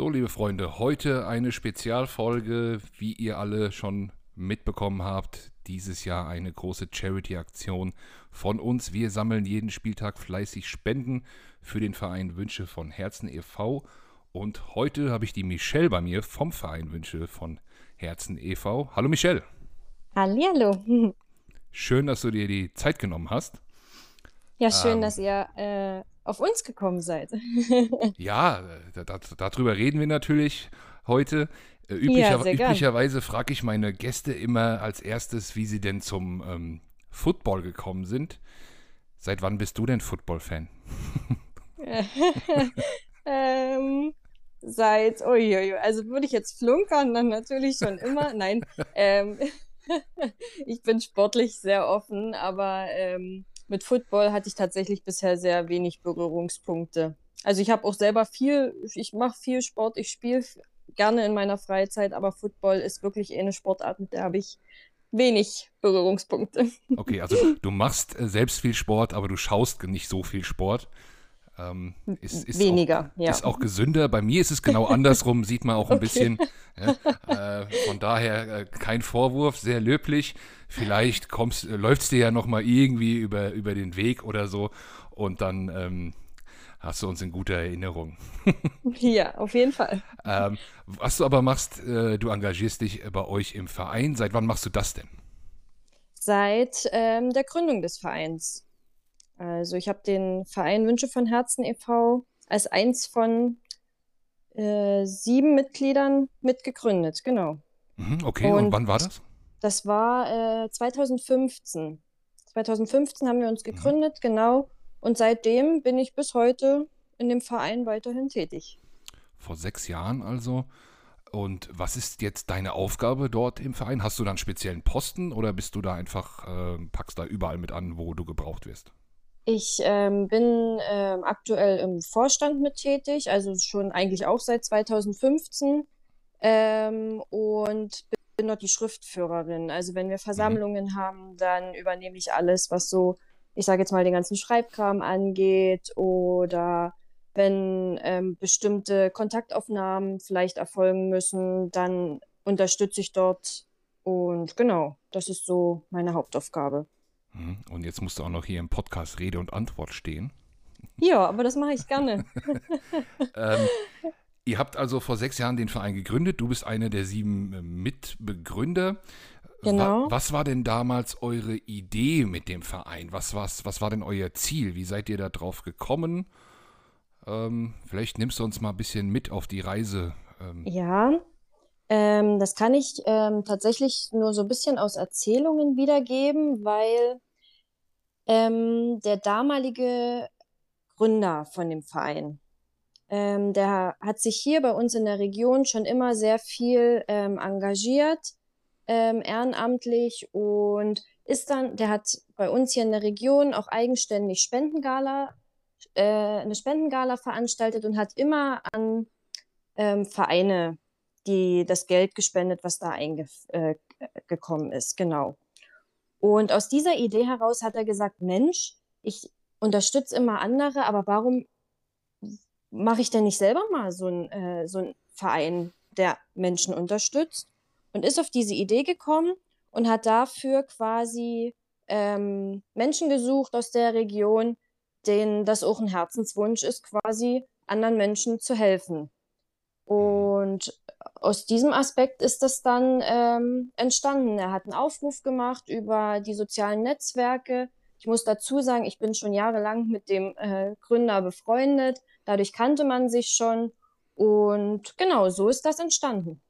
So, liebe Freunde, heute eine Spezialfolge, wie ihr alle schon mitbekommen habt. Dieses Jahr eine große Charity-Aktion von uns. Wir sammeln jeden Spieltag fleißig Spenden für den Verein Wünsche von Herzen e.V. Und heute habe ich die Michelle bei mir vom Verein Wünsche von Herzen e.V. Hallo Michelle. Hallihallo. Schön, dass du dir die Zeit genommen hast. Ja, schön, ähm, dass ihr äh, auf uns gekommen seid. ja, da, da, darüber reden wir natürlich heute. Äh, üblicher, ja, üblicherweise frage ich meine Gäste immer als erstes, wie sie denn zum ähm, Football gekommen sind. Seit wann bist du denn Football-Fan? ähm, seit, uiuiui, also würde ich jetzt flunkern, dann natürlich schon immer. Nein, ähm, ich bin sportlich sehr offen, aber ähm, mit Football hatte ich tatsächlich bisher sehr wenig Berührungspunkte. Also ich habe auch selber viel, ich mache viel Sport, ich spiele gerne in meiner Freizeit, aber Football ist wirklich eine Sportart, mit der habe ich wenig Berührungspunkte. Okay, also du machst äh, selbst viel Sport, aber du schaust nicht so viel Sport. Ähm, ist, ist Weniger, auch, ja. Ist auch gesünder. Bei mir ist es genau andersrum, sieht man auch ein okay. bisschen. Ja, äh, von daher äh, kein Vorwurf, sehr löblich. Vielleicht kommst, äh, läuft es dir ja nochmal irgendwie über, über den Weg oder so und dann ähm, hast du uns in guter Erinnerung. ja, auf jeden Fall. Ähm, was du aber machst, äh, du engagierst dich bei euch im Verein. Seit wann machst du das denn? Seit ähm, der Gründung des Vereins. Also ich habe den Verein Wünsche von Herzen e.V. als eins von äh, sieben Mitgliedern mitgegründet, genau. Mhm, okay, und, und, wann war das? Das war äh, 2015. 2015 haben wir uns mhm. gegründet, mhm. genau. Und seitdem bin ich bis heute in dem Verein weiterhin tätig. Vor sechs Jahren also. Und was ist jetzt deine Aufgabe dort im Verein? Hast du dann speziellen Posten oder bist du da einfach, äh, packst da überall mit an, wo du gebraucht wirst? Ich ähm, bin ähm, aktuell im Vorstand mit tätig, also schon eigentlich auch seit 2015 ähm, und bin dort die Schriftführerin. Also wenn wir mhm. Versammlungen mhm. haben, dann übernehme ich alles, was so, ich sage jetzt mal, den ganzen Schreibkram angeht oder wenn ähm, bestimmte Kontaktaufnahmen vielleicht erfolgen müssen, dann unterstütze ich dort und genau, das ist so meine Hauptaufgabe. Mhm. Und jetzt musst du auch noch hier im Podcast Rede und Antwort stehen. Ja, aber das mache ich gerne. ähm, ihr habt also vor sechs Jahren den Verein gegründet. Du bist einer der sieben äh, Mitbegründer. Genau. Was, was war denn damals eure Idee mit dem Verein? Was, was, was war denn euer Ziel? Wie seid ihr da drauf gekommen? Ähm, vielleicht nimmst du uns mal ein bisschen mit auf die Reise. Ähm. Ja, ähm, das kann ich ähm, tatsächlich nur so ein bisschen aus Erzählungen wiedergeben, weil ähm, der damalige Gründer von dem Verein, ähm, der hat sich hier bei uns in der Region schon immer sehr viel ähm, engagiert, ähm, ehrenamtlich und ist dann, der hat bei uns hier in der Region auch eigenständig Spendengala, äh, eine Spendengala veranstaltet und hat immer an Vereine die, das Geld gespendet, was da eingekommen äh, ist. Genau. Und aus dieser Idee heraus hat er gesagt, Mensch, ich unterstütze immer andere, aber warum mache ich denn nicht selber mal so einen äh, so ein Verein, der Menschen unterstützt? Und ist auf diese Idee gekommen und hat dafür quasi ähm, Menschen gesucht aus der Region, denen das auch ein Herzenswunsch ist, quasi anderen Menschen zu helfen. Und aus diesem Aspekt ist das dann ähm, entstanden. Er hat einen Aufruf gemacht über die sozialen Netzwerke. Ich muss dazu sagen, ich bin schon jahrelang mit dem äh, Gründer befreundet. Dadurch kannte man sich schon. Und genau, so ist das entstanden.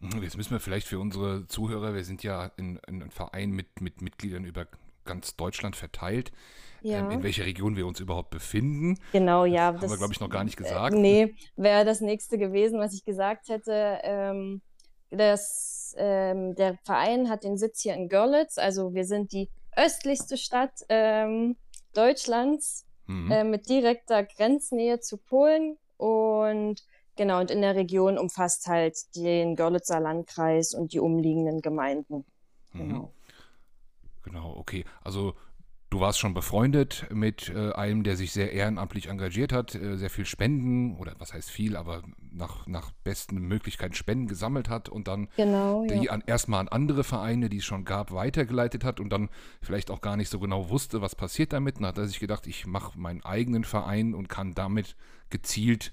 Mhm, jetzt müssen wir vielleicht für unsere Zuhörer, wir sind ja in, in einem Verein mit, mit Mitgliedern über ganz Deutschland verteilt ja. ähm, in welcher Region wir uns überhaupt befinden. Genau, ja. Das haben wir, glaube ich, noch gar nicht äh, gesagt. Äh, nee, wäre das nächste gewesen, was ich gesagt hätte. Ähm, das, ähm, der Verein hat den Sitz hier in Görlitz. Also wir sind die östlichste Stadt ähm, Deutschlands mhm. äh, mit direkter Grenznähe zu Polen. Und genau, und in der Region umfasst halt den Görlitzer Landkreis und die umliegenden Gemeinden. Mhm. Genau. Genau, okay. Also Du warst schon befreundet mit äh, einem, der sich sehr ehrenamtlich engagiert hat, äh, sehr viel Spenden, oder was heißt viel, aber nach, nach besten Möglichkeiten Spenden gesammelt hat und dann Genau, die ja. an, erstmal an andere Vereine, die es schon gab, weitergeleitet hat und dann vielleicht auch gar nicht so genau wusste, was passiert damit. Dann hat er sich gedacht, ich mache meinen eigenen Verein und kann damit gezielt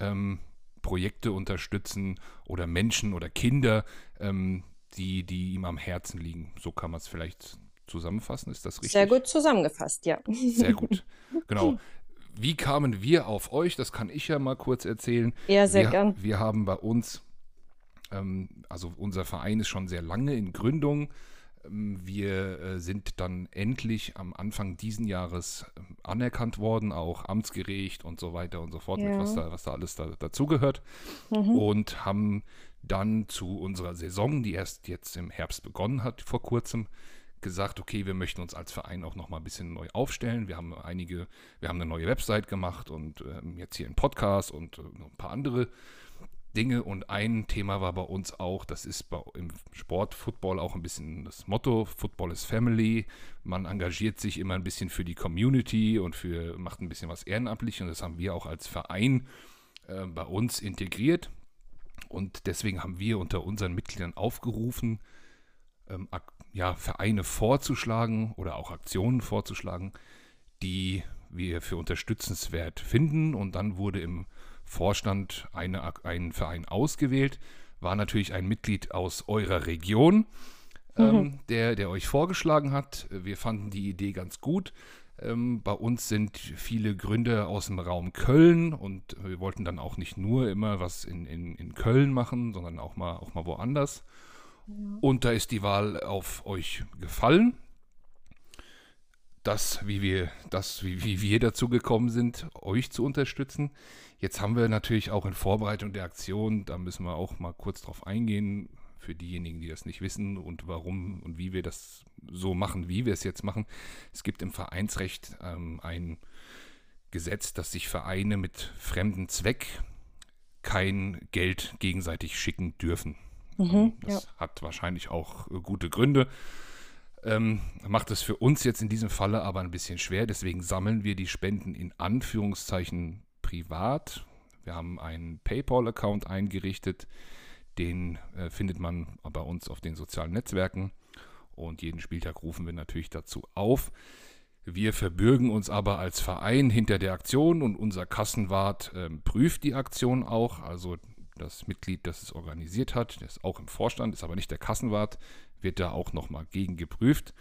ähm, Projekte unterstützen oder Menschen oder Kinder, ähm, die, die ihm am Herzen liegen. So kann man es vielleicht zusammenfassen. Ist das richtig? Sehr gut zusammengefasst, ja. Sehr gut. Genau. Wie kamen wir auf euch? Das kann ich ja mal kurz erzählen. Ja, sehr wir, gern. Wir haben bei uns, ähm, also unser Verein ist schon sehr lange in Gründung. Ähm, Wir äh, sind dann endlich am Anfang diesen Jahres ähm, anerkannt worden, auch amtsgerecht und so weiter und so fort, mit Ja. was da, was da alles da, dazugehört. Mhm. Und haben dann zu unserer Saison, die erst jetzt im Herbst begonnen hat, vor kurzem, gesagt, okay, wir möchten uns als Verein auch noch mal ein bisschen neu aufstellen. Wir haben einige, wir haben eine neue Website gemacht und ähm, jetzt hier einen Podcast und äh, noch ein paar andere Dinge. Und ein Thema war bei uns auch, das ist bei, im Sport, Football auch ein bisschen das Motto, Football is Family. Man engagiert sich immer ein bisschen für die Community und für, macht ein bisschen was ehrenamtlich und das haben wir auch als Verein äh, bei uns integriert. Und deswegen haben wir unter unseren Mitgliedern aufgerufen, ähm, ja, Vereine vorzuschlagen oder auch Aktionen vorzuschlagen, die wir für unterstützenswert finden. Und dann wurde im Vorstand eine, ein Verein ausgewählt. War natürlich ein Mitglied aus eurer Region, ähm, der, der euch vorgeschlagen hat. Wir fanden die Idee ganz gut. Ähm, bei uns sind viele Gründer aus dem Raum Köln und wir wollten dann auch nicht nur immer was in, in, in Köln machen, sondern auch mal, auch mal woanders. Und da ist die Wahl auf euch gefallen. Das, wie wir, das, wie, wie wir dazu gekommen sind, euch zu unterstützen. Jetzt haben wir natürlich auch in Vorbereitung der Aktion, da müssen wir auch mal kurz drauf eingehen, für diejenigen, die das nicht wissen und warum und wie wir das so machen, wie wir es jetzt machen. Es gibt im Vereinsrecht ähm, ein Gesetz, dass sich Vereine mit fremdem Zweck kein Geld gegenseitig schicken dürfen. Mhm, Das hat wahrscheinlich auch äh, gute Gründe. Ähm, macht es für uns jetzt in diesem Falle aber ein bisschen schwer. Deswegen sammeln wir die Spenden in Anführungszeichen privat. Wir haben einen PayPal-Account eingerichtet. Den äh, findet man bei uns auf den sozialen Netzwerken. Und jeden Spieltag rufen wir natürlich dazu auf. Wir verbürgen uns aber als Verein hinter der Aktion und unser Kassenwart ähm, prüft die Aktion auch. Also das Mitglied, das es organisiert hat, der ist auch im Vorstand, ist aber nicht der Kassenwart, wird da auch nochmal gegen geprüft.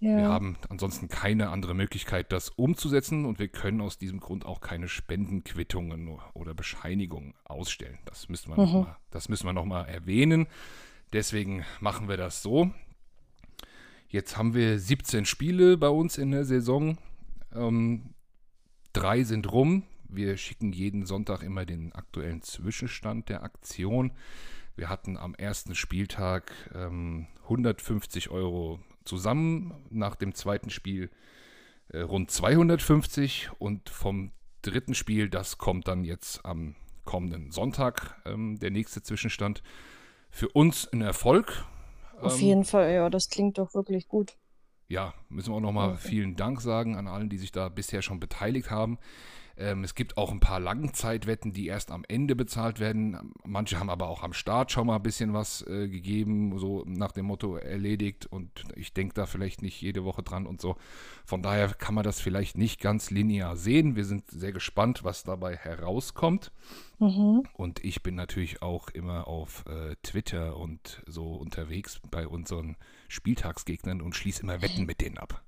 Ja. Wir haben ansonsten keine andere Möglichkeit, das umzusetzen und wir können aus diesem Grund auch keine Spendenquittungen oder Bescheinigungen ausstellen. Das müssen wir Mhm. nochmal das müssen wir noch mal erwähnen. Deswegen machen wir das so. Jetzt haben wir 17 Spiele bei uns in der Saison. Ähm, drei sind rum. Wir schicken jeden Sonntag immer den aktuellen Zwischenstand der Aktion. Wir hatten am ersten Spieltag ähm, 150 Euro zusammen, nach dem zweiten Spiel äh, rund 250 und vom dritten Spiel, das kommt dann jetzt am kommenden Sonntag, ähm, der nächste Zwischenstand. Für uns ein Erfolg. Auf Ähm, jeden Fall, ja, das klingt doch wirklich gut. ja, müssen wir auch nochmal Okay. vielen Dank sagen an allen, die sich da bisher schon beteiligt haben. Ähm, es gibt auch ein paar Langzeitwetten, die erst am Ende bezahlt werden. Manche haben aber auch am Start schon mal ein bisschen was äh, gegeben, so nach dem Motto erledigt. Und ich denke da vielleicht nicht jede Woche dran und so. Von daher kann man das vielleicht nicht ganz linear sehen. Wir sind sehr gespannt, was dabei herauskommt. Mhm. Und ich bin natürlich auch immer auf äh, Twitter und so unterwegs bei unseren Spieltagsgegnern und schließe immer Wetten mit denen ab.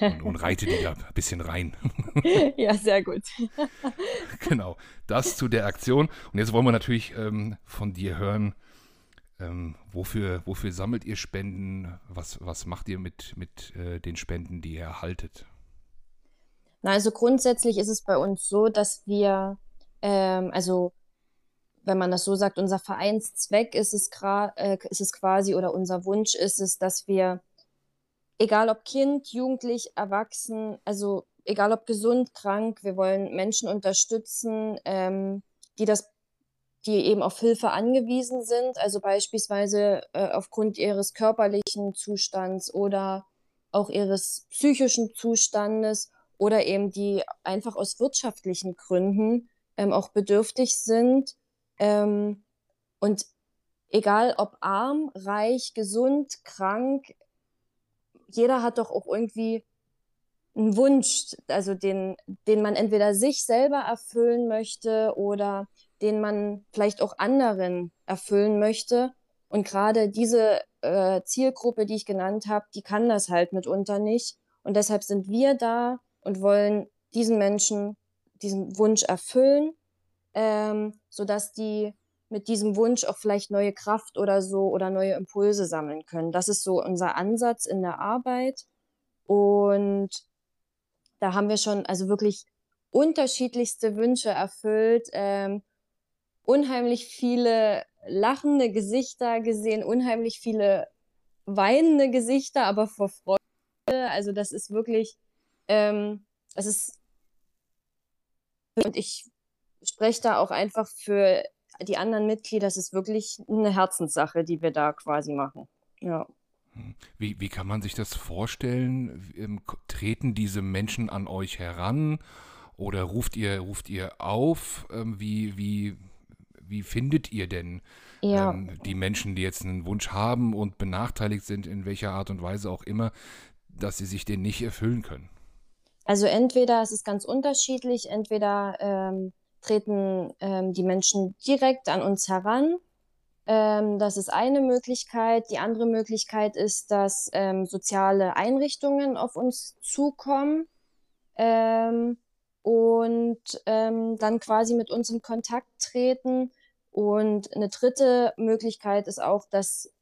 Und, und reite die da ein bisschen rein. Ja, sehr gut. genau, das zu der Aktion. Und jetzt wollen wir natürlich ähm, von dir hören, ähm, wofür, wofür sammelt ihr Spenden? Was, was macht ihr mit, mit äh, den Spenden, die ihr erhaltet? Na, also grundsätzlich ist es bei uns so, dass wir, ähm, also wenn man das so sagt, unser Vereinszweck ist es, äh, ist es quasi oder unser Wunsch ist es, dass wir, egal ob Kind, Jugendlich, Erwachsen, also egal ob gesund, krank, wir wollen Menschen unterstützen, ähm, die das, die eben auf Hilfe angewiesen sind, also beispielsweise äh, aufgrund ihres körperlichen Zustands oder auch ihres psychischen Zustandes oder eben die einfach aus wirtschaftlichen Gründen ähm, auch bedürftig sind. Ähm, und egal ob arm, reich, gesund, krank, jeder hat doch auch irgendwie einen Wunsch, also den, den man entweder sich selber erfüllen möchte oder den man vielleicht auch anderen erfüllen möchte. Und gerade diese äh, Zielgruppe, die ich genannt habe, die kann das halt mitunter nicht. Und deshalb sind wir da und wollen diesen Menschen diesen Wunsch erfüllen, ähm, sodass die mit diesem Wunsch auch vielleicht neue Kraft oder so oder neue Impulse sammeln können. Das ist so unser Ansatz in der Arbeit. Und da haben wir schon also wirklich unterschiedlichste Wünsche erfüllt, ähm, unheimlich viele lachende Gesichter gesehen, unheimlich viele weinende Gesichter, aber vor Freude. Also das ist wirklich, ähm, es ist und ich spreche da auch einfach für die anderen Mitglieder, es ist wirklich eine Herzenssache, die wir da quasi machen. Ja. Hm. Wie, wie kann man sich das vorstellen? Ähm, treten diese Menschen an euch heran oder ruft ihr, ruft ihr auf? Ähm, wie, wie, wie findet ihr denn ja. ähm, die Menschen, die jetzt einen Wunsch haben und benachteiligt sind, in welcher Art und Weise auch immer, dass sie sich den nicht erfüllen können? Also entweder es ist ganz unterschiedlich, entweder ähm, treten ähm, die Menschen direkt an uns heran. Ähm, das ist eine Möglichkeit. Die andere Möglichkeit ist, dass ähm, soziale Einrichtungen auf uns zukommen ähm, und ähm, dann quasi mit uns in Kontakt treten. Und eine dritte Möglichkeit ist auch, dass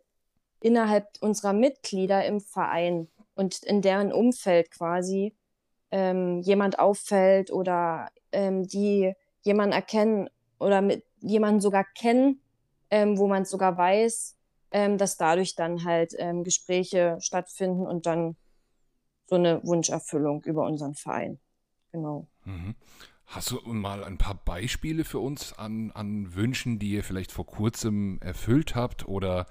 innerhalb unserer Mitglieder im Verein und in deren Umfeld quasi ähm, jemand auffällt oder die jemanden erkennen oder mit jemanden sogar kennen, ähm, wo man sogar weiß, ähm, dass dadurch dann halt ähm, Gespräche stattfinden und dann so eine Wunscherfüllung über unseren Verein. Genau. Mhm. Hast du mal ein paar Beispiele für uns an, an Wünschen, die ihr vielleicht vor kurzem erfüllt habt oder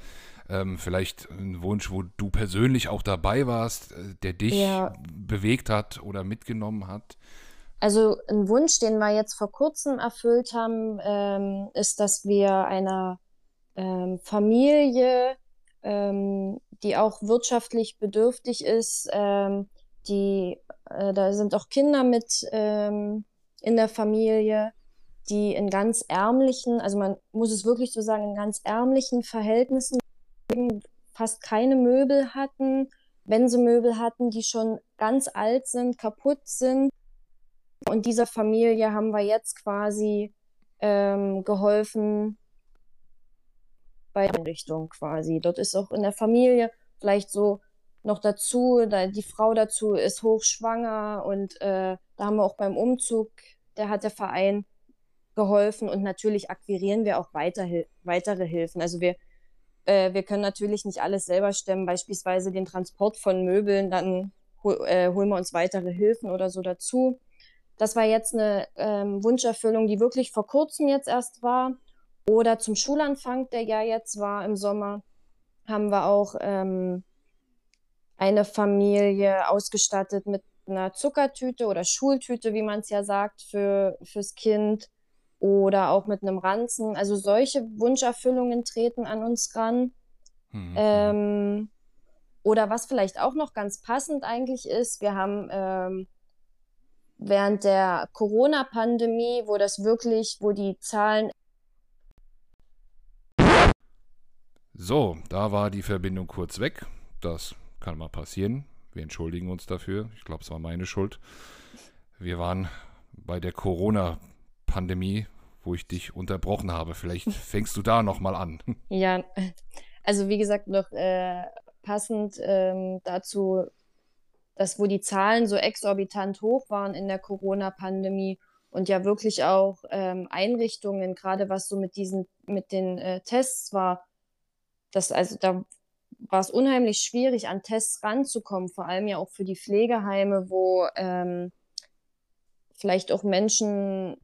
ähm, vielleicht ein Wunsch, wo du persönlich auch dabei warst, äh, der dich ja. bewegt hat oder mitgenommen hat? Also ein Wunsch, den wir jetzt vor kurzem erfüllt haben, ähm, ist, dass wir einer ähm, Familie, ähm, die auch wirtschaftlich bedürftig ist, ähm, die, äh, da sind auch Kinder mit ähm, in der Familie, die in ganz ärmlichen, also man muss es wirklich so sagen, in ganz ärmlichen Verhältnissen fast keine Möbel hatten, wenn sie Möbel hatten, die schon ganz alt sind, kaputt sind und dieser Familie haben wir jetzt quasi ähm, geholfen bei der Einrichtung quasi. Dort ist auch in der Familie vielleicht so noch dazu, da die Frau dazu ist hochschwanger und äh, da haben wir auch beim Umzug, der hat der Verein geholfen und natürlich akquirieren wir auch weiter, weitere Hilfen. Also wir, äh, wir können natürlich nicht alles selber stemmen, beispielsweise den Transport von Möbeln, dann hol, äh, holen wir uns weitere Hilfen oder so dazu. Das war jetzt eine ähm, Wunscherfüllung, die wirklich vor kurzem jetzt erst war. Oder zum Schulanfang, der ja jetzt war im Sommer, haben wir auch ähm, eine Familie ausgestattet mit einer Zuckertüte oder Schultüte, wie man es ja sagt, für, fürs Kind. Oder auch mit einem Ranzen. Also solche Wunscherfüllungen treten an uns ran. Mhm. Ähm, oder was vielleicht auch noch ganz passend eigentlich ist, wir haben ähm, während der Corona-Pandemie, wo das wirklich, wo die Zahlen. So, da war die Verbindung kurz weg. Das kann mal passieren. Wir entschuldigen uns dafür. Ich glaube, es war meine Schuld. Wir waren bei der Corona-Pandemie, wo ich dich unterbrochen habe. Vielleicht fängst du da nochmal an. Ja, also wie gesagt, noch äh, passend ähm, dazu dass wo die Zahlen so exorbitant hoch waren in der Corona-Pandemie und ja wirklich auch ähm, Einrichtungen, gerade was so mit diesen, mit den äh, Tests war, das, also da war es unheimlich schwierig, an Tests ranzukommen, vor allem ja auch für die Pflegeheime, wo ähm, vielleicht auch Menschen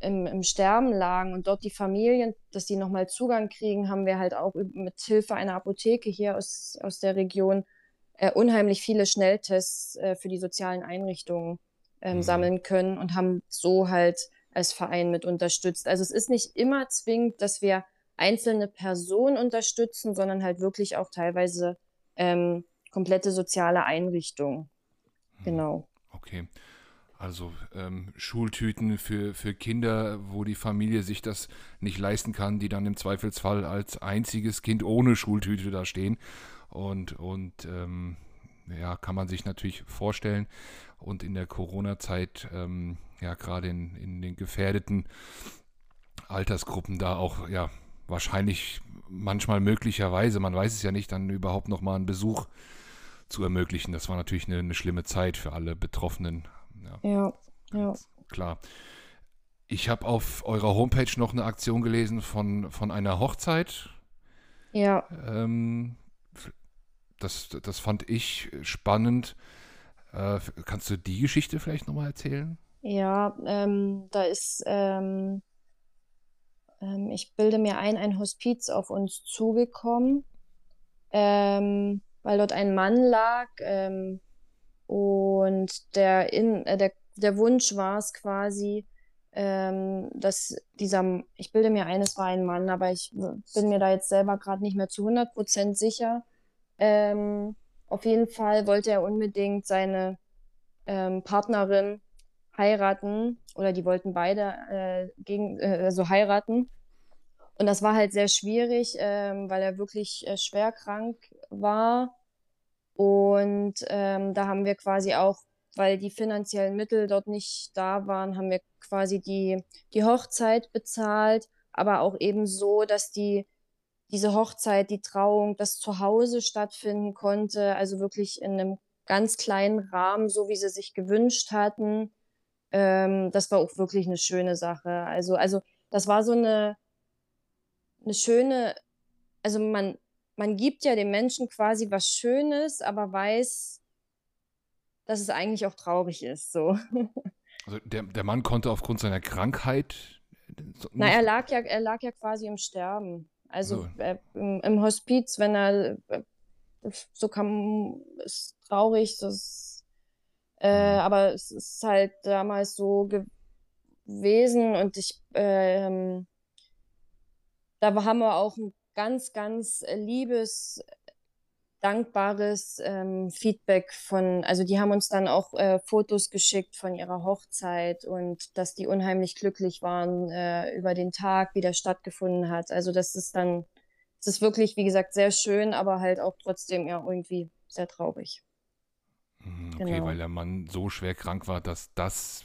im, im Sterben lagen und dort die Familien, dass die nochmal Zugang kriegen, haben wir halt auch mit Hilfe einer Apotheke hier aus, aus der Region äh, unheimlich viele Schnelltests äh, für die sozialen Einrichtungen ähm, mhm. sammeln können und haben so halt als Verein mit unterstützt. Also es ist nicht immer zwingend, dass wir einzelne Personen unterstützen, sondern halt wirklich auch teilweise ähm, komplette soziale Einrichtungen. Mhm. Genau. Okay. Also ähm, Schultüten für, für Kinder, wo die Familie sich das nicht leisten kann, die dann im Zweifelsfall als einziges Kind ohne Schultüte da stehen. Und, und ähm, ja, kann man sich natürlich vorstellen. Und in der Corona-Zeit, ähm, ja, gerade in, in den gefährdeten Altersgruppen da auch, ja, wahrscheinlich manchmal möglicherweise, man weiß es ja nicht, dann überhaupt nochmal einen Besuch zu ermöglichen. Das war natürlich eine, eine schlimme Zeit für alle Betroffenen ja, ja. ja. Klar. Ich habe auf eurer Homepage noch eine Aktion gelesen von, von einer Hochzeit. Ja. Ähm, das, das fand ich spannend. Äh, kannst du die Geschichte vielleicht nochmal erzählen? Ja, ähm, da ist, ähm, ähm, ich bilde mir ein, ein Hospiz auf uns zugekommen, ähm, weil dort ein Mann lag, ähm, und der, in, äh, der, der Wunsch war es quasi, ähm, dass dieser, ich bilde mir ein, es war ein Mann, aber ich bin mir da jetzt selber gerade nicht mehr zu 100% sicher. Ähm, auf jeden Fall wollte er unbedingt seine ähm, Partnerin heiraten oder die wollten beide äh, gegen, äh, also heiraten. Und das war halt sehr schwierig, ähm, weil er wirklich äh, schwer krank war und ähm, da haben wir quasi auch, weil die finanziellen Mittel dort nicht da waren, haben wir quasi die, die Hochzeit bezahlt, aber auch eben so, dass die, diese Hochzeit, die Trauung, das zu Hause stattfinden konnte, also wirklich in einem ganz kleinen Rahmen, so wie sie sich gewünscht hatten. Ähm, das war auch wirklich eine schöne Sache. Also, also das war so eine, eine schöne, also man, man gibt ja dem Menschen quasi was Schönes, aber weiß, dass es eigentlich auch traurig ist. So. Also der, der Mann konnte aufgrund seiner Krankheit. Na, er lag ja, er lag ja quasi im Sterben. Also so. äh, im, Hospiz, wenn er äh, so kam, ist traurig, das, äh, mhm. aber es ist halt damals so gewesen und ich, äh, da haben wir auch ein ganz, ganz äh, liebes, dankbares ähm, Feedback von, also die haben uns dann auch äh, Fotos geschickt von ihrer Hochzeit und dass die unheimlich glücklich waren äh, über den Tag, wie der stattgefunden hat. Also das ist dann, es ist wirklich, wie gesagt, sehr schön, aber halt auch trotzdem ja irgendwie sehr traurig. Mhm, okay, genau. weil der Mann so schwer krank war, dass das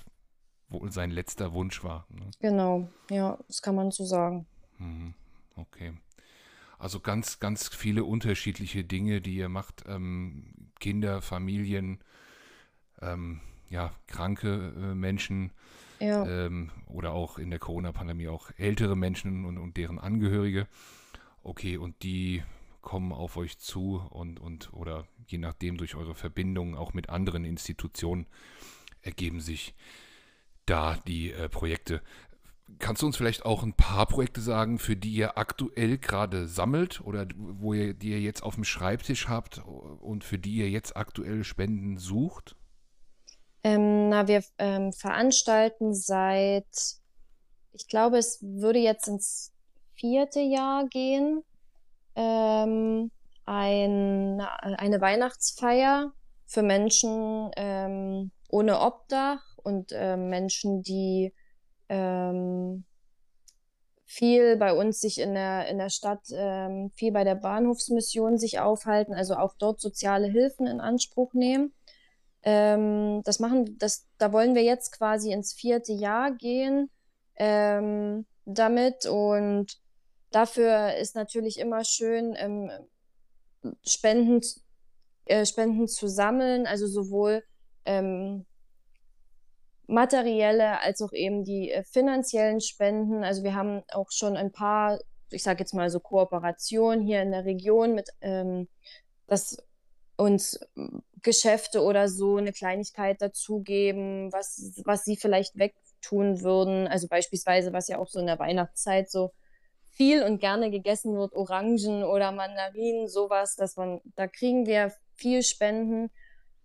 wohl sein letzter Wunsch war. Ne? Genau, ja, das kann man so sagen. Mhm, okay. Also ganz, ganz viele unterschiedliche Dinge, die ihr macht. Ähm, Kinder, Familien, ähm, ja, kranke äh, Menschen ja. ähm, oder auch in der Corona-Pandemie auch ältere Menschen und, und deren Angehörige. Okay, und die kommen auf euch zu und, und oder je nachdem durch eure Verbindungen auch mit anderen Institutionen ergeben sich da die äh, Projekte. Kannst du uns vielleicht auch ein paar Projekte sagen, für die ihr aktuell gerade sammelt oder wo ihr, die ihr jetzt auf dem Schreibtisch habt und für die ihr jetzt aktuell Spenden sucht? Ähm, na, wir ähm, veranstalten seit, ich glaube, es würde jetzt ins vierte Jahr gehen, ähm, ein, eine Weihnachtsfeier für Menschen ähm, ohne Obdach und äh, Menschen, die ähm, viel bei uns sich in der, in der Stadt, ähm, viel bei der Bahnhofsmission sich aufhalten, also auch dort soziale Hilfen in Anspruch nehmen. Ähm, das machen, das, da wollen wir jetzt quasi ins vierte Jahr gehen ähm, damit und dafür ist natürlich immer schön, ähm, Spenden, äh, Spenden zu sammeln, also sowohl ähm, materielle als auch eben die äh, finanziellen Spenden. Also wir haben auch schon ein paar, ich sage jetzt mal so Kooperationen hier in der Region mit, ähm, dass uns Geschäfte oder so eine Kleinigkeit dazugeben, was, was sie vielleicht wegtun würden. Also beispielsweise, was ja auch so in der Weihnachtszeit so viel und gerne gegessen wird, Orangen oder Mandarinen, sowas, dass man, da kriegen wir viel spenden,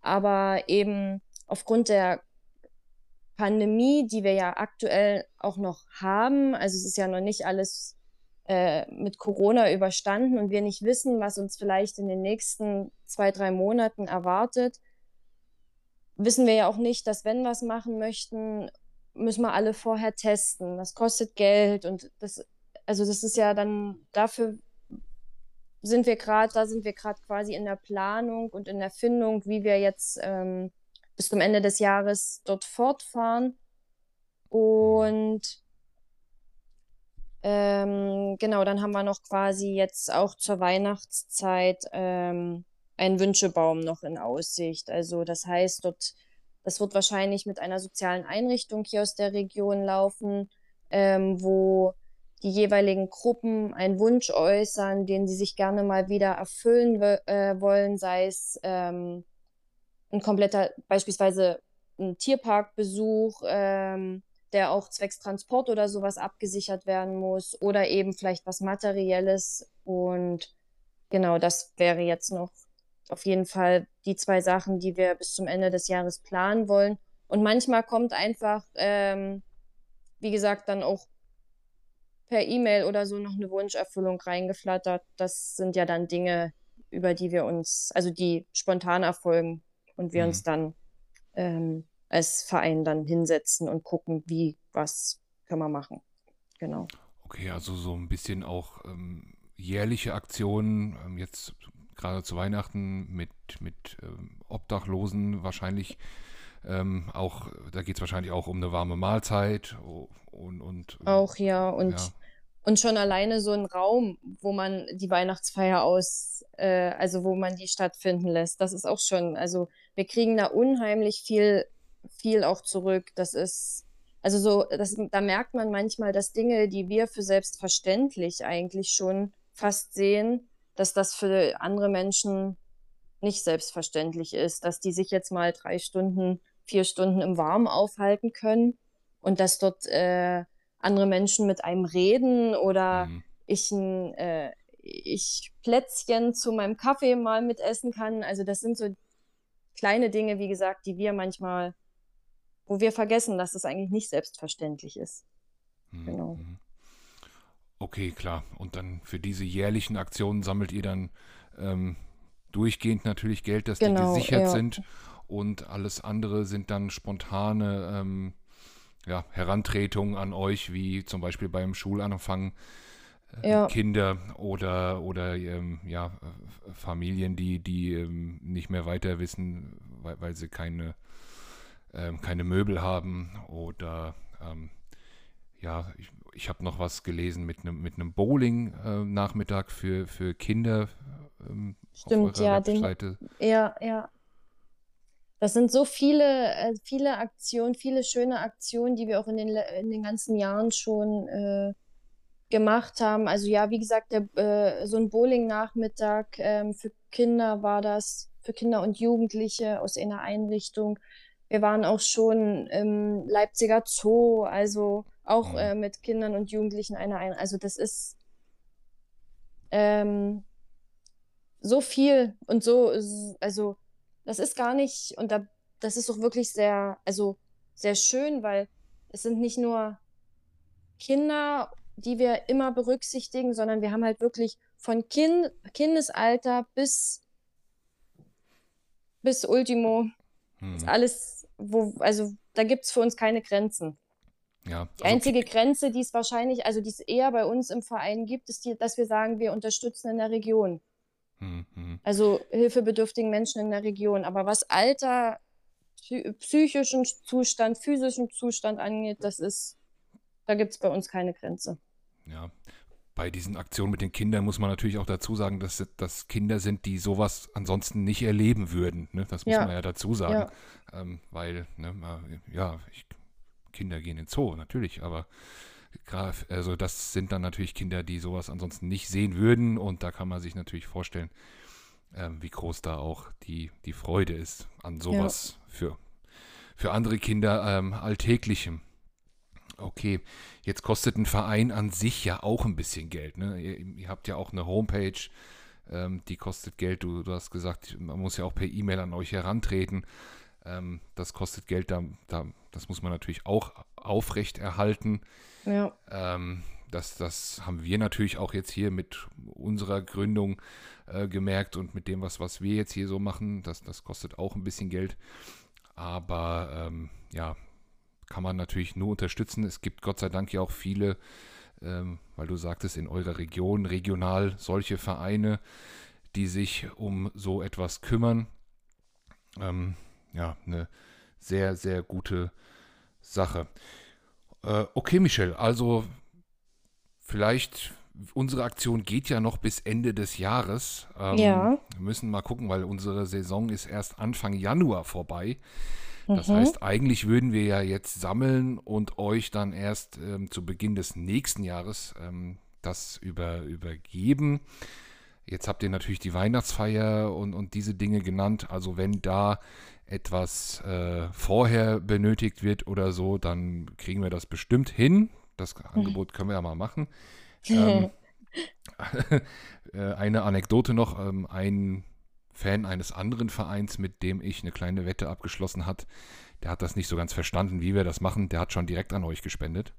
aber eben aufgrund der Pandemie, die wir ja aktuell auch noch haben, also es ist ja noch nicht alles äh, mit Corona überstanden und wir nicht wissen, was uns vielleicht in den nächsten zwei, drei Monaten erwartet, wissen wir ja auch nicht, dass wenn wir es machen möchten, müssen wir alle vorher testen. Das kostet Geld und das, also das ist ja dann dafür sind wir gerade, da sind wir gerade quasi in der Planung und in der Findung, wie wir jetzt ähm, bis zum Ende des Jahres dort fortfahren. Und ähm, genau, dann haben wir noch quasi jetzt auch zur Weihnachtszeit ähm, einen Wünschebaum noch in Aussicht. Also das heißt, dort, das wird wahrscheinlich mit einer sozialen Einrichtung hier aus der Region laufen, ähm, wo die jeweiligen Gruppen einen Wunsch äußern, den sie sich gerne mal wieder erfüllen äh, wollen, sei es ähm, ein kompletter, beispielsweise ein Tierparkbesuch, ähm, der auch zwecks Transport oder sowas abgesichert werden muss oder eben vielleicht was Materielles. Und genau, das wäre jetzt noch auf jeden Fall die zwei Sachen, die wir bis zum Ende des Jahres planen wollen. Und manchmal kommt einfach, ähm, wie gesagt, dann auch per E-Mail oder so noch eine Wunscherfüllung reingeflattert. Das sind ja dann Dinge, über die wir uns, also die spontan erfolgen und wir mhm. uns dann ähm, als Verein dann hinsetzen und gucken, wie, was können wir machen. Genau. Okay, also so ein bisschen auch ähm, jährliche Aktionen, ähm, jetzt gerade zu Weihnachten mit, mit ähm, Obdachlosen wahrscheinlich. Ähm, auch, da geht es wahrscheinlich auch um eine warme Mahlzeit und, und auch ja und ja. und schon alleine so ein Raum, wo man die Weihnachtsfeier aus, äh, also wo man die stattfinden lässt, das ist auch schon, also wir kriegen da unheimlich viel, viel auch zurück. Das ist, also so, das, da merkt man manchmal, dass Dinge, die wir für selbstverständlich eigentlich schon fast sehen, dass das für andere Menschen nicht selbstverständlich ist, dass die sich jetzt mal drei Stunden, vier Stunden im Warmen aufhalten können und dass dort äh, andere Menschen mit einem reden oder mhm. ich ein äh, ich Plätzchen zu meinem Kaffee mal mitessen kann. Also das sind so kleine Dinge, wie gesagt, die wir manchmal, wo wir vergessen, dass es eigentlich nicht selbstverständlich ist. Mhm. Genau. Mhm. Okay, klar. Und dann für diese jährlichen Aktionen sammelt ihr dann ähm, durchgehend natürlich Geld, dass genau, die gesichert ja. sind. Und alles andere sind dann spontane ähm, ja, Herantretungen an euch, wie zum Beispiel beim Schulanfang ja. Kinder oder, oder ähm, ja, Familien, die, die ähm, nicht mehr weiter wissen, weil, weil sie keine, ähm, keine Möbel haben oder ähm, ja, ich, ich habe noch was gelesen mit einem mit Bowling-Nachmittag äh, für, für Kinder. Ähm, Stimmt, ja, den, ja, ja. Das sind so viele, äh, viele Aktionen, viele schöne Aktionen, die wir auch in den, in den ganzen Jahren schon äh, gemacht haben. Also ja, wie gesagt, der, äh, so ein Bowling-Nachmittag ähm, für Kinder war das, für Kinder und Jugendliche aus einer Einrichtung. Wir waren auch schon im Leipziger Zoo, also auch mhm. äh, mit Kindern und Jugendlichen einer Einrichtung. Also das ist ähm, so viel und so, also das ist gar nicht, und da, das ist doch wirklich sehr, also sehr schön, weil es sind nicht nur Kinder die wir immer berücksichtigen, sondern wir haben halt wirklich von kind, Kindesalter bis, bis Ultimo hm. alles, wo, also da gibt es für uns keine Grenzen. Ja, die also einzige Grenze, die es wahrscheinlich, also die es eher bei uns im Verein gibt, ist die, dass wir sagen, wir unterstützen in der Region. Hm, hm. Also hilfebedürftigen Menschen in der Region. Aber was Alter, psychischen Zustand, physischen Zustand angeht, das ist da gibt es bei uns keine Grenze. Ja, bei diesen Aktionen mit den Kindern muss man natürlich auch dazu sagen, dass das Kinder sind, die sowas ansonsten nicht erleben würden. Ne? Das muss ja. man ja dazu sagen. Ja. Ähm, weil, ne, ja, ich, Kinder gehen ins Zoo, natürlich, aber also das sind dann natürlich Kinder, die sowas ansonsten nicht sehen würden und da kann man sich natürlich vorstellen, ähm, wie groß da auch die, die Freude ist an sowas ja. für, für andere Kinder ähm, Alltäglichem. Okay, jetzt kostet ein Verein an sich ja auch ein bisschen Geld. Ne? Ihr, ihr habt ja auch eine Homepage, Ähm, die kostet Geld. Du, du, hast gesagt, man muss ja auch per E-Mail an euch herantreten. Ähm, das kostet Geld, da, da, das muss man natürlich auch aufrecht erhalten. Ja. Ähm, das, das haben wir natürlich auch jetzt hier mit unserer Gründung äh, gemerkt und mit dem, was, was wir jetzt hier so machen. Das, das kostet auch ein bisschen Geld. Aber ähm, ja, kann man natürlich nur unterstützen. Es gibt Gott sei Dank ja auch viele, ähm, weil du sagtest, in eurer Region, regional solche Vereine, die sich um so etwas kümmern. Ähm, ja, eine sehr, sehr gute Sache. Äh, okay, Michel, also vielleicht unsere Aktion geht ja noch bis Ende des Jahres. Ähm, ja. Wir müssen mal gucken, weil unsere Saison ist erst Anfang Januar vorbei. Das mhm. heißt, eigentlich würden wir ja jetzt sammeln und euch dann erst ähm, zu Beginn des nächsten Jahres ähm, das über, übergeben. Jetzt habt ihr natürlich die Weihnachtsfeier und, und diese Dinge genannt. Also wenn da etwas äh, vorher benötigt wird oder so, dann kriegen wir das bestimmt hin. Das mhm. Angebot können wir ja mal machen. Ähm, äh, eine Anekdote noch. Ähm, ein Fan eines anderen Vereins, mit dem ich eine kleine Wette abgeschlossen hat, der hat das nicht so ganz verstanden, wie wir das machen. Der hat schon direkt an euch gespendet.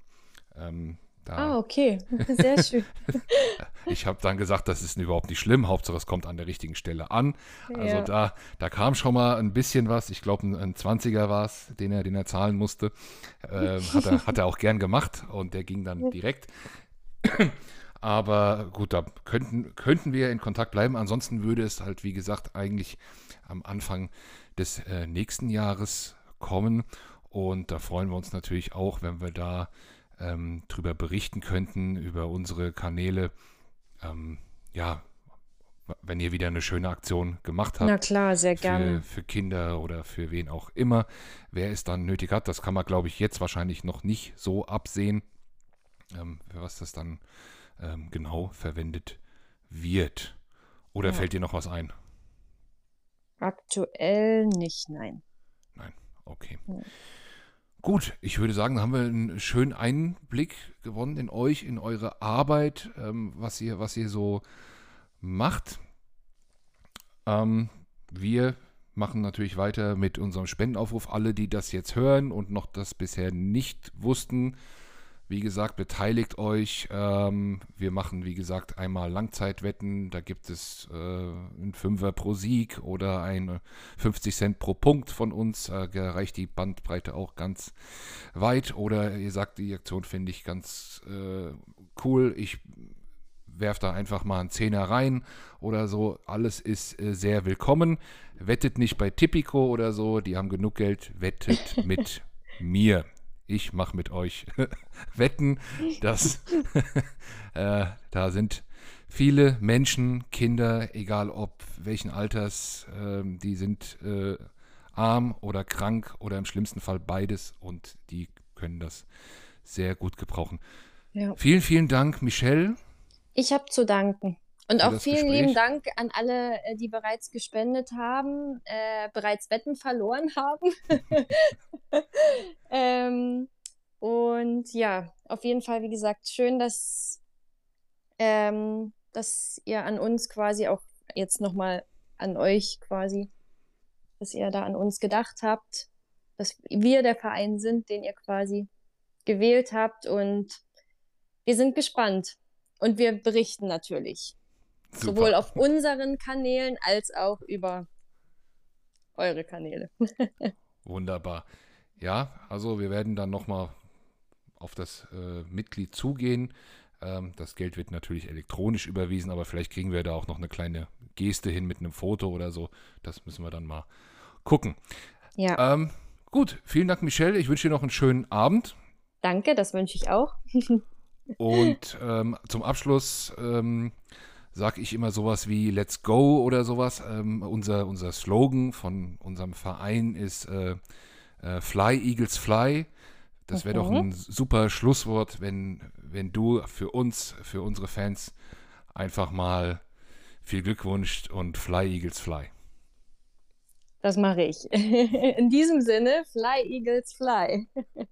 Ähm, ah, okay. Sehr schön. ich habe dann gesagt, das ist überhaupt nicht schlimm. Hauptsache, es kommt an der richtigen Stelle an. Also ja. da, da kam schon mal ein bisschen was. Ich glaube, ein, ein 20er war es, den er, den er zahlen musste. Äh, hat, er, hat er auch gern gemacht und der ging dann direkt. Aber gut, da könnten, könnten wir in Kontakt bleiben. Ansonsten würde es halt, wie gesagt, eigentlich am Anfang des äh, nächsten Jahres kommen. Und da freuen wir uns natürlich auch, wenn wir da ähm, drüber berichten könnten, über unsere Kanäle. Ähm, ja, wenn ihr wieder eine schöne Aktion gemacht habt. Na klar, sehr gerne. Für, für, Kinder oder für wen auch immer, wer es dann nötig hat. Das kann man, glaube ich, jetzt wahrscheinlich noch nicht so absehen, ähm, für was das dann ähm, genau verwendet wird. Oder ja. fällt dir noch was ein? Aktuell nicht, nein. Nein, okay. Ja. Gut, ich würde sagen, da haben wir einen schönen Einblick gewonnen in euch, in eure Arbeit, ähm, was, ihr, was ihr so macht. Ähm, wir machen natürlich weiter mit unserem Spendenaufruf. Alle, die das jetzt hören und noch das bisher nicht wussten, wie gesagt, beteiligt euch. Ähm, wir machen, wie gesagt, einmal Langzeitwetten. Da gibt es äh, einen Fünfer pro Sieg oder ein 50 Cent pro Punkt von uns. Äh, reicht die Bandbreite auch ganz weit. Oder ihr sagt, die Aktion finde ich ganz äh, cool. Ich werfe da einfach mal einen Zehner rein oder so. Alles ist äh, sehr willkommen. Wettet nicht bei Tipico oder so. Die haben genug Geld. Wettet mit mir ich mache mit euch Wetten, dass äh, da sind viele Menschen, Kinder, egal ob welchen Alters, äh, die sind äh, arm oder krank oder im schlimmsten Fall beides und die können das sehr gut gebrauchen. Ja. Vielen, vielen Dank, Michelle. Ich habe zu danken. Und auch vielen Gespräch. lieben Dank an alle, äh, die bereits gespendet haben, äh, bereits Wetten verloren haben. ähm, und ja, auf jeden Fall, wie gesagt, schön, dass, ähm, dass ihr an uns quasi auch jetzt nochmal an euch quasi, dass ihr da an uns gedacht habt, dass wir der Verein sind, den ihr quasi gewählt habt. Und wir sind gespannt. Und wir berichten natürlich. Super. Sowohl auf unseren Kanälen als auch über eure Kanäle. Wunderbar. Ja, also wir werden dann nochmal auf das äh, Mitglied zugehen. Ähm, das Geld wird natürlich elektronisch überwiesen, aber vielleicht kriegen wir da auch noch eine kleine Geste hin mit einem Foto oder so. Das müssen wir dann mal gucken. Ja. Ähm, gut, vielen Dank, Michelle. Ich wünsche dir noch einen schönen Abend. Danke, das wünsche ich auch. Und ähm, zum Abschluss ähm, sage ich immer sowas wie Let's Go oder sowas. Ähm, unser, unser Slogan von unserem Verein ist äh, äh, Fly Eagles Fly. Das wäre okay. doch ein super Schlusswort, wenn, wenn du für uns, für unsere Fans einfach mal viel Glück wünscht und Fly Eagles Fly. Das mache ich. In diesem Sinne, Fly Eagles Fly.